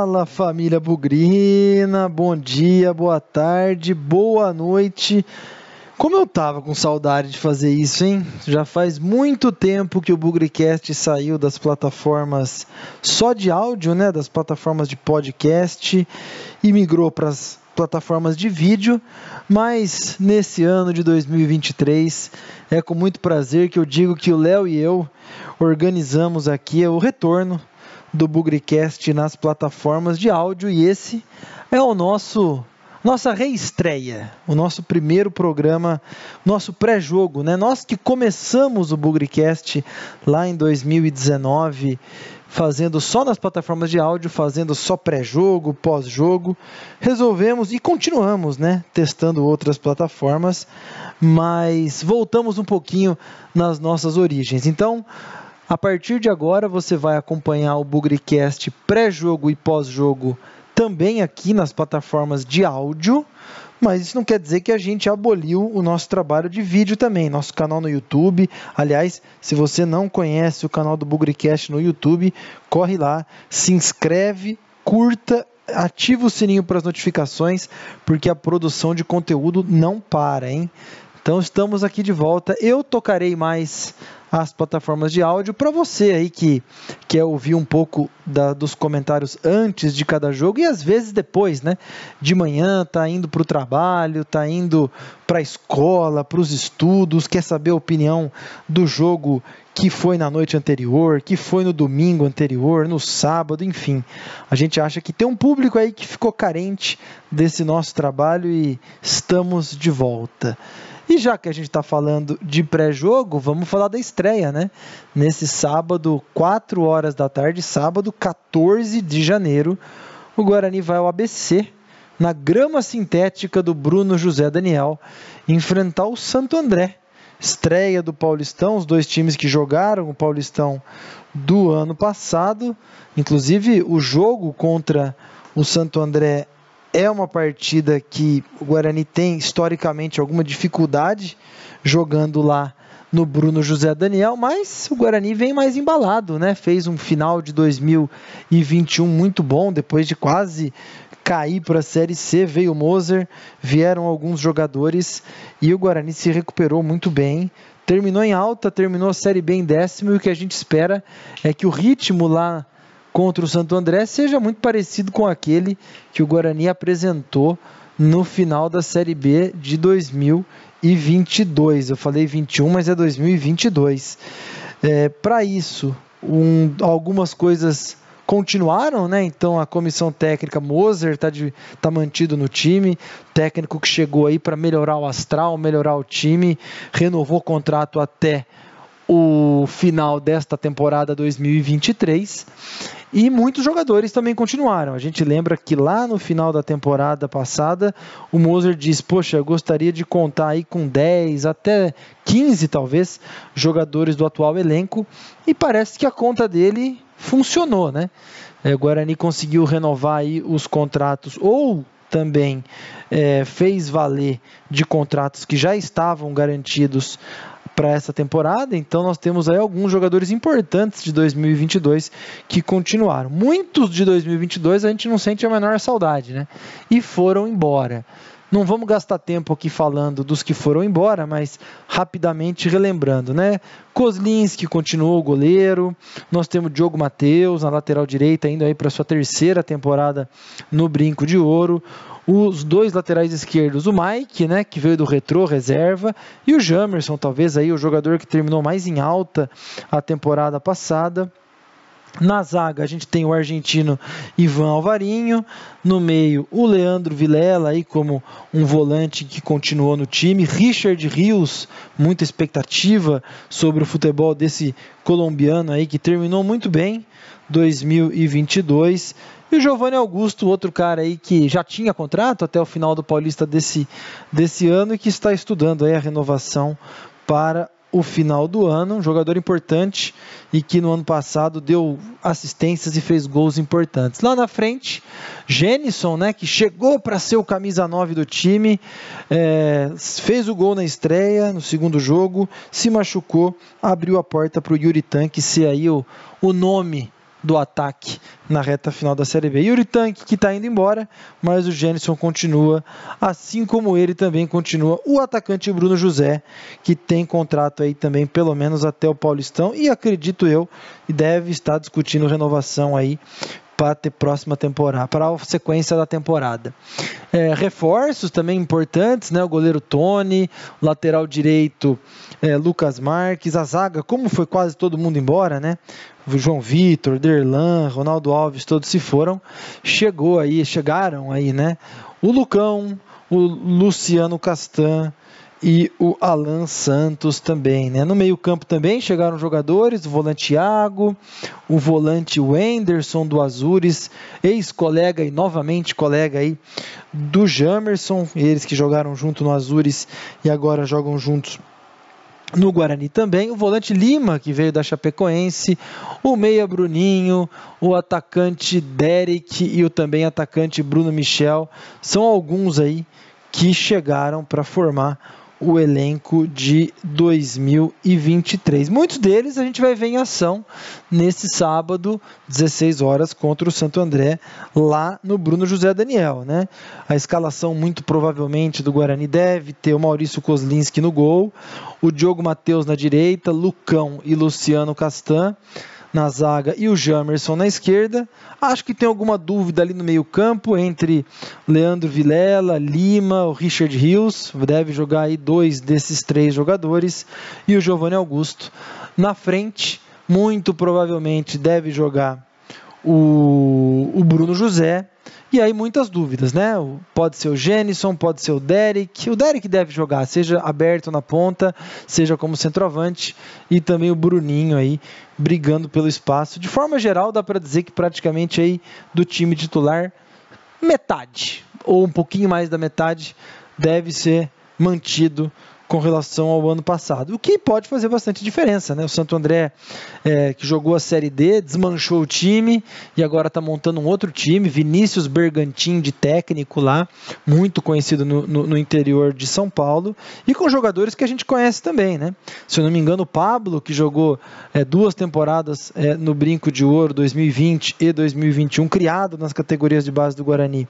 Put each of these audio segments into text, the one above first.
Fala família Bugrina, bom dia, boa tarde, boa noite. Como eu tava com saudade de fazer isso, hein? Já faz muito tempo que o Bugricast saiu das plataformas só de áudio, né? Das plataformas de podcast e migrou para as plataformas de vídeo, mas nesse ano de 2023 é com muito prazer que eu digo que o Léo e eu organizamos aqui o retorno do Bugricast nas plataformas de áudio e esse é o nosso nossa reestreia, o nosso primeiro programa, nosso pré-jogo, né? Nós que começamos o Bugricast lá em 2019, fazendo só nas plataformas de áudio, fazendo só pré-jogo, pós-jogo, resolvemos e continuamos, né, testando outras plataformas, mas voltamos um pouquinho nas nossas origens. Então, a partir de agora você vai acompanhar o Bugricast pré-jogo e pós-jogo também aqui nas plataformas de áudio, mas isso não quer dizer que a gente aboliu o nosso trabalho de vídeo também, nosso canal no YouTube. Aliás, se você não conhece o canal do Bugricast no YouTube, corre lá, se inscreve, curta ativa o sininho para as notificações, porque a produção de conteúdo não para, hein? Então estamos aqui de volta. Eu tocarei mais as plataformas de áudio para você aí que quer ouvir um pouco da, dos comentários antes de cada jogo e às vezes depois, né? De manhã tá indo para o trabalho, tá indo para a escola, para os estudos, quer saber a opinião do jogo que foi na noite anterior, que foi no domingo anterior, no sábado, enfim. A gente acha que tem um público aí que ficou carente desse nosso trabalho e estamos de volta. E já que a gente está falando de pré-jogo, vamos falar da estreia, né? Nesse sábado, 4 horas da tarde, sábado 14 de janeiro, o Guarani vai ao ABC, na grama sintética do Bruno José Daniel, enfrentar o Santo André. Estreia do Paulistão, os dois times que jogaram o Paulistão do ano passado. Inclusive, o jogo contra o Santo André é uma partida que o Guarani tem historicamente alguma dificuldade jogando lá no Bruno José Daniel, mas o Guarani vem mais embalado, né? Fez um final de 2021 muito bom, depois de quase cair para a Série C, veio o Moser, vieram alguns jogadores e o Guarani se recuperou muito bem. Terminou em alta, terminou a Série B em décimo e o que a gente espera é que o ritmo lá contra o Santo André seja muito parecido com aquele que o Guarani apresentou no final da Série B de 2022. Eu falei 21, mas é 2022. É, Para isso, um, algumas coisas continuaram, né? Então a comissão técnica Moser está tá mantido no time, técnico que chegou aí para melhorar o astral, melhorar o time, renovou o contrato até o final desta temporada 2023 e muitos jogadores também continuaram. A gente lembra que lá no final da temporada passada, o Moser disse: Poxa, gostaria de contar aí com 10, até 15 talvez, jogadores do atual elenco. E parece que a conta dele funcionou, né? É, o Guarani conseguiu renovar aí os contratos ou também é, fez valer de contratos que já estavam garantidos para essa temporada. Então nós temos aí alguns jogadores importantes de 2022 que continuaram. Muitos de 2022 a gente não sente a menor saudade, né? E foram embora. Não vamos gastar tempo aqui falando dos que foram embora, mas rapidamente relembrando, né? Kozlinski continuou o goleiro. Nós temos Diogo Matheus na lateral direita, indo aí para sua terceira temporada no Brinco de Ouro os dois laterais esquerdos, o Mike, né, que veio do retrô, reserva, e o Jamerson, talvez aí o jogador que terminou mais em alta a temporada passada. Na zaga a gente tem o argentino Ivan Alvarinho, no meio o Leandro Vilela aí como um volante que continuou no time, Richard Rios, muita expectativa sobre o futebol desse colombiano aí que terminou muito bem 2022 e o Giovanni Augusto, outro cara aí que já tinha contrato até o final do Paulista desse, desse ano e que está estudando aí a renovação para o final do ano, um jogador importante e que no ano passado deu assistências e fez gols importantes. Lá na frente, Jenison, né, que chegou para ser o camisa 9 do time, é, fez o gol na estreia, no segundo jogo, se machucou, abriu a porta para o Yuri Tanque ser aí o, o nome do ataque na reta final da Série B. Yuri Tanque que está indo embora, mas o Jenison continua, assim como ele também continua o atacante Bruno José, que tem contrato aí também pelo menos até o Paulistão e acredito eu deve estar discutindo renovação aí para ter próxima temporada, para a sequência da temporada. É, reforços também importantes, né? O goleiro Tony, lateral direito é, Lucas Marques, a zaga, como foi quase todo mundo embora, né? O João Vitor, Derlan, Ronaldo Alves, todos se foram. Chegou aí, chegaram aí, né? O Lucão, o Luciano Castan, e o Alan Santos também. Né? No meio-campo também chegaram jogadores: o volante Iago, o volante Wenderson do Azures, ex-colega e novamente colega aí do Jamerson, eles que jogaram junto no Azures e agora jogam juntos no Guarani também, o volante Lima, que veio da Chapecoense, o meia Bruninho, o atacante Derek e o também atacante Bruno Michel, são alguns aí que chegaram para formar o elenco de 2023. Muitos deles a gente vai ver em ação nesse sábado, 16 horas, contra o Santo André, lá no Bruno José Daniel. Né? A escalação, muito provavelmente, do Guarani deve ter o Maurício Kozlinski no gol, o Diogo Matheus na direita, Lucão e Luciano Castan na zaga e o Jamerson na esquerda. Acho que tem alguma dúvida ali no meio-campo entre Leandro Vilela, Lima, o Richard Rios. Deve jogar aí dois desses três jogadores. E o Giovanni Augusto. Na frente, muito provavelmente deve jogar o, o Bruno José e aí muitas dúvidas, né? Pode ser o Jenison, pode ser o Derek. O Derek deve jogar, seja aberto na ponta, seja como centroavante, e também o Bruninho aí brigando pelo espaço. De forma geral, dá para dizer que praticamente aí do time titular, metade ou um pouquinho mais da metade deve ser mantido com relação ao ano passado. O que pode fazer bastante diferença, né? O Santo André, é, que jogou a Série D, desmanchou o time e agora está montando um outro time. Vinícius Bergantin de técnico lá, muito conhecido no, no, no, interior de São Paulo, e com jogadores que a gente conhece também, né? Se eu não me engano, o Pablo, que jogou é, duas temporadas é, no Brinco de Ouro 2020 e 2021, criado nas categorias de base do Guarani,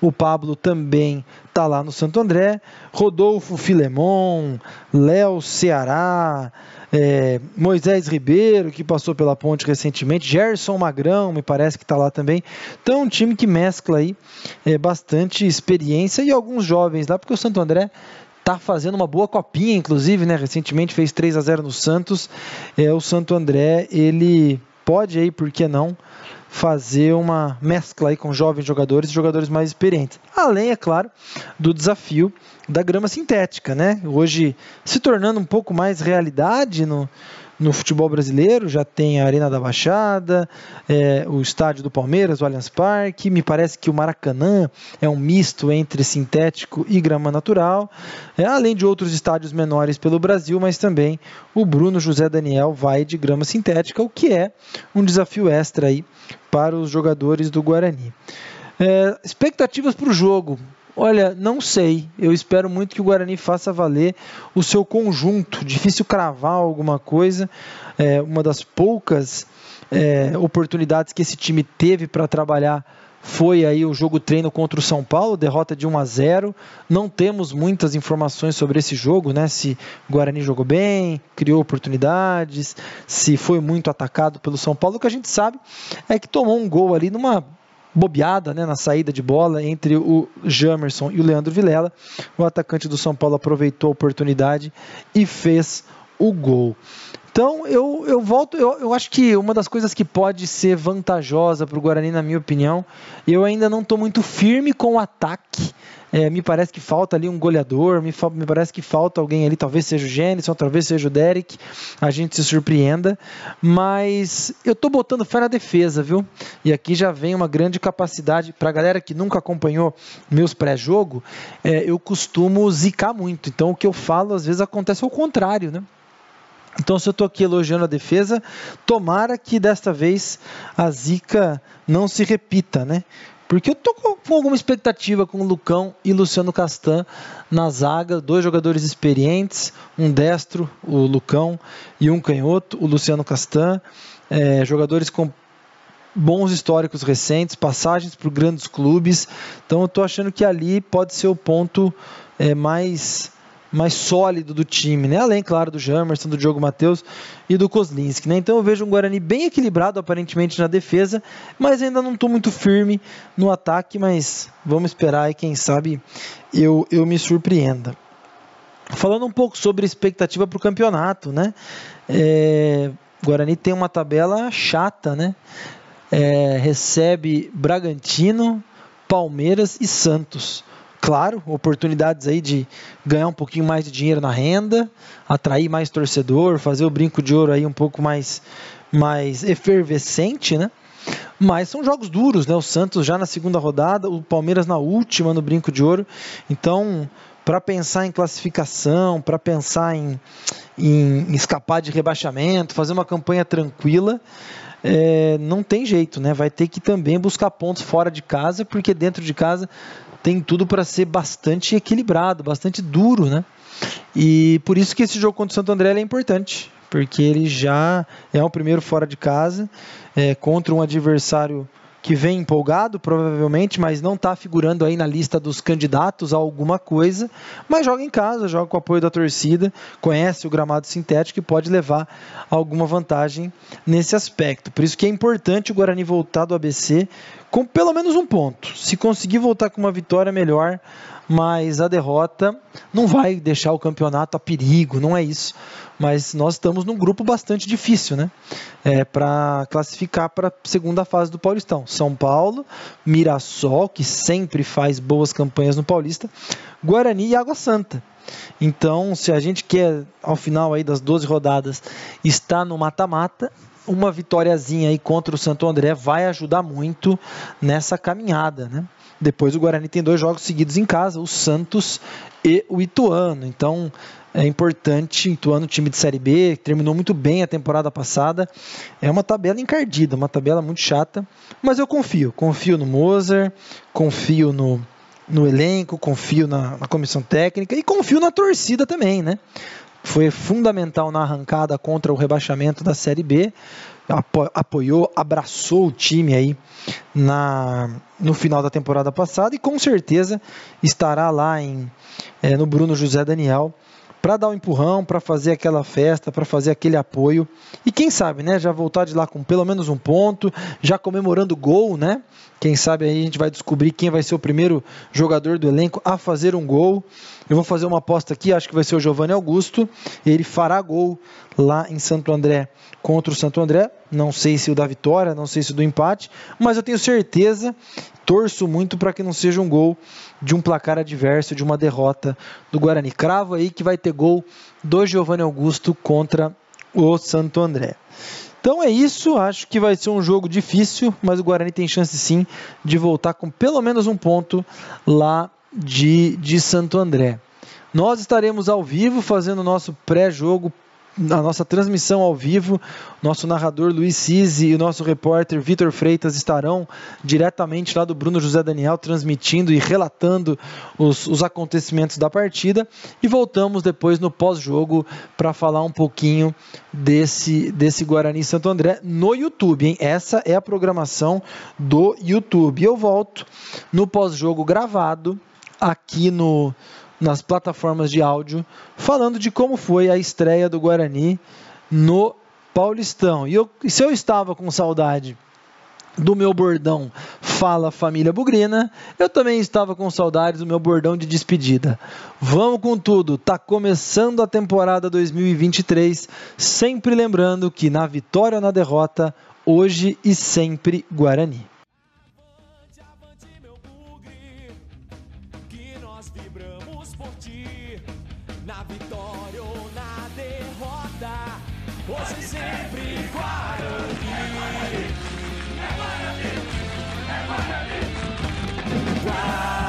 o Pablo também está lá no Santo André, Rodolfo Filemon, Léo Ceará, é, Moisés Ribeiro, que passou pela ponte recentemente, Gerson Magrão, me parece que está lá também. Então, é um time que mescla aí é, bastante experiência e alguns jovens lá, porque o Santo André está fazendo uma boa copinha, inclusive, né? Recentemente fez 3 a 0 no Santos. É, o Santo André, ele pode aí, por que não? Fazer uma mescla aí com jovens jogadores e jogadores mais experientes. Além, é claro, do desafio da grama sintética, né? Hoje se tornando um pouco mais realidade no, no futebol brasileiro, já tem a Arena da Baixada, é, o estádio do Palmeiras, o Allianz Parque, me parece que o Maracanã é um misto entre sintético e grama natural, é, além de outros estádios menores pelo Brasil, mas também o Bruno José Daniel vai de grama sintética, o que é um desafio extra aí para os jogadores do Guarani. É, expectativas para o jogo. Olha, não sei. Eu espero muito que o Guarani faça valer o seu conjunto. Difícil cravar alguma coisa. É uma das poucas é, oportunidades que esse time teve para trabalhar foi aí o jogo treino contra o São Paulo, derrota de 1 a 0. Não temos muitas informações sobre esse jogo, né? Se o Guarani jogou bem, criou oportunidades, se foi muito atacado pelo São Paulo. O que a gente sabe é que tomou um gol ali numa bobeada né, na saída de bola entre o Jamerson e o Leandro Vilela. O atacante do São Paulo aproveitou a oportunidade e fez o gol. Então eu, eu volto, eu, eu acho que uma das coisas que pode ser vantajosa para o Guarani, na minha opinião, eu ainda não estou muito firme com o ataque é, me parece que falta ali um goleador, me, me, parece que falta alguém ali, talvez seja o Gênison, talvez seja o Derek, a gente se surpreenda, mas eu tô botando fé na defesa, viu? E aqui já vem uma grande capacidade, para a galera que nunca acompanhou meus pré-jogo, é, eu costumo zicar muito, então o que eu falo às vezes acontece ao contrário, né? Então, se eu estou aqui elogiando a defesa, tomara que desta vez a zica não se repita, né? Porque eu tô com alguma expectativa com o Lucão e Luciano Castan na zaga, dois jogadores experientes, um destro, o Lucão, e um canhoto, o Luciano Castan, é, jogadores com bons históricos recentes, passagens por grandes clubes. Então eu estou achando que ali pode ser o ponto é, mais mais sólido do time, né? Além, claro, do Jamerson, do Diogo Matheus e do Kozlinski, né? Então eu vejo um Guarani bem equilibrado aparentemente na defesa, mas ainda não estou muito firme no ataque, mas vamos esperar e quem sabe eu, eu me surpreenda. Falando um pouco sobre expectativa para o campeonato, né? É, Guarani tem uma tabela chata, né? É, recebe Bragantino, Palmeiras e Santos. Claro, oportunidades aí de ganhar um pouquinho mais de dinheiro na renda, atrair mais torcedor, fazer o brinco de ouro aí um pouco mais, mais efervescente, né? Mas são jogos duros, né? O Santos já na segunda rodada, o Palmeiras na última no brinco de ouro. Então, para pensar em classificação, para pensar em, em escapar de rebaixamento, fazer uma campanha tranquila, é, não tem jeito, né? Vai ter que também buscar pontos fora de casa, porque dentro de casa tem tudo para ser bastante equilibrado, bastante duro, né? E por isso que esse jogo contra o Santo André é importante, porque ele já é o primeiro fora de casa é, contra um adversário que vem empolgado, provavelmente, mas não está figurando aí na lista dos candidatos a alguma coisa, mas joga em casa, joga com o apoio da torcida, conhece o gramado sintético e pode levar alguma vantagem nesse aspecto. Por isso que é importante o Guarani voltar do ABC com pelo menos um ponto. Se conseguir voltar com uma vitória melhor, mas a derrota não vai deixar o campeonato a perigo, não é isso mas nós estamos num grupo bastante difícil, né? É, para classificar para a segunda fase do Paulistão. São Paulo, Mirassol, que sempre faz boas campanhas no Paulista, Guarani e Água Santa. Então, se a gente quer, ao final aí das 12 rodadas, estar no mata-mata, uma vitóriazinha aí contra o Santo André vai ajudar muito nessa caminhada, né? Depois o Guarani tem dois jogos seguidos em casa, o Santos e o Ituano. Então, é importante, Ituano, time de Série B, terminou muito bem a temporada passada. É uma tabela encardida, uma tabela muito chata, mas eu confio. Confio no Moser, confio no, no elenco, confio na, na comissão técnica e confio na torcida também, né? Foi fundamental na arrancada contra o rebaixamento da Série B. Apoiou, abraçou o time aí na, no final da temporada passada e com certeza estará lá em, é, no Bruno José Daniel para dar um empurrão, para fazer aquela festa, para fazer aquele apoio. E quem sabe, né, já voltar de lá com pelo menos um ponto, já comemorando gol, né? Quem sabe aí a gente vai descobrir quem vai ser o primeiro jogador do elenco a fazer um gol. Eu vou fazer uma aposta aqui, acho que vai ser o Giovanni Augusto. Ele fará gol lá em Santo André contra o Santo André. Não sei se o da vitória, não sei se o do empate, mas eu tenho certeza, torço muito para que não seja um gol de um placar adverso, de uma derrota do Guarani. Cravo aí que vai ter gol do Giovanni Augusto contra o Santo André. Então é isso, acho que vai ser um jogo difícil, mas o Guarani tem chance sim de voltar com pelo menos um ponto lá de, de Santo André. Nós estaremos ao vivo fazendo o nosso pré-jogo na nossa transmissão ao vivo, nosso narrador Luiz Cisi e o nosso repórter Vitor Freitas estarão diretamente lá do Bruno José Daniel transmitindo e relatando os, os acontecimentos da partida. E voltamos depois no pós-jogo para falar um pouquinho desse, desse Guarani Santo André no YouTube. Hein? Essa é a programação do YouTube. Eu volto no pós-jogo gravado aqui no nas plataformas de áudio, falando de como foi a estreia do Guarani no Paulistão. E, eu, se eu estava com saudade do meu bordão Fala Família Bugrina, eu também estava com saudades do meu bordão de despedida. Vamos com tudo, tá começando a temporada 2023, sempre lembrando que na vitória ou na derrota, hoje e sempre Guarani. nós vibramos por ti, na vitória ou na derrota, hoje sempre Guarani. É Guarani, é Guarani, é Guarani. Guarani.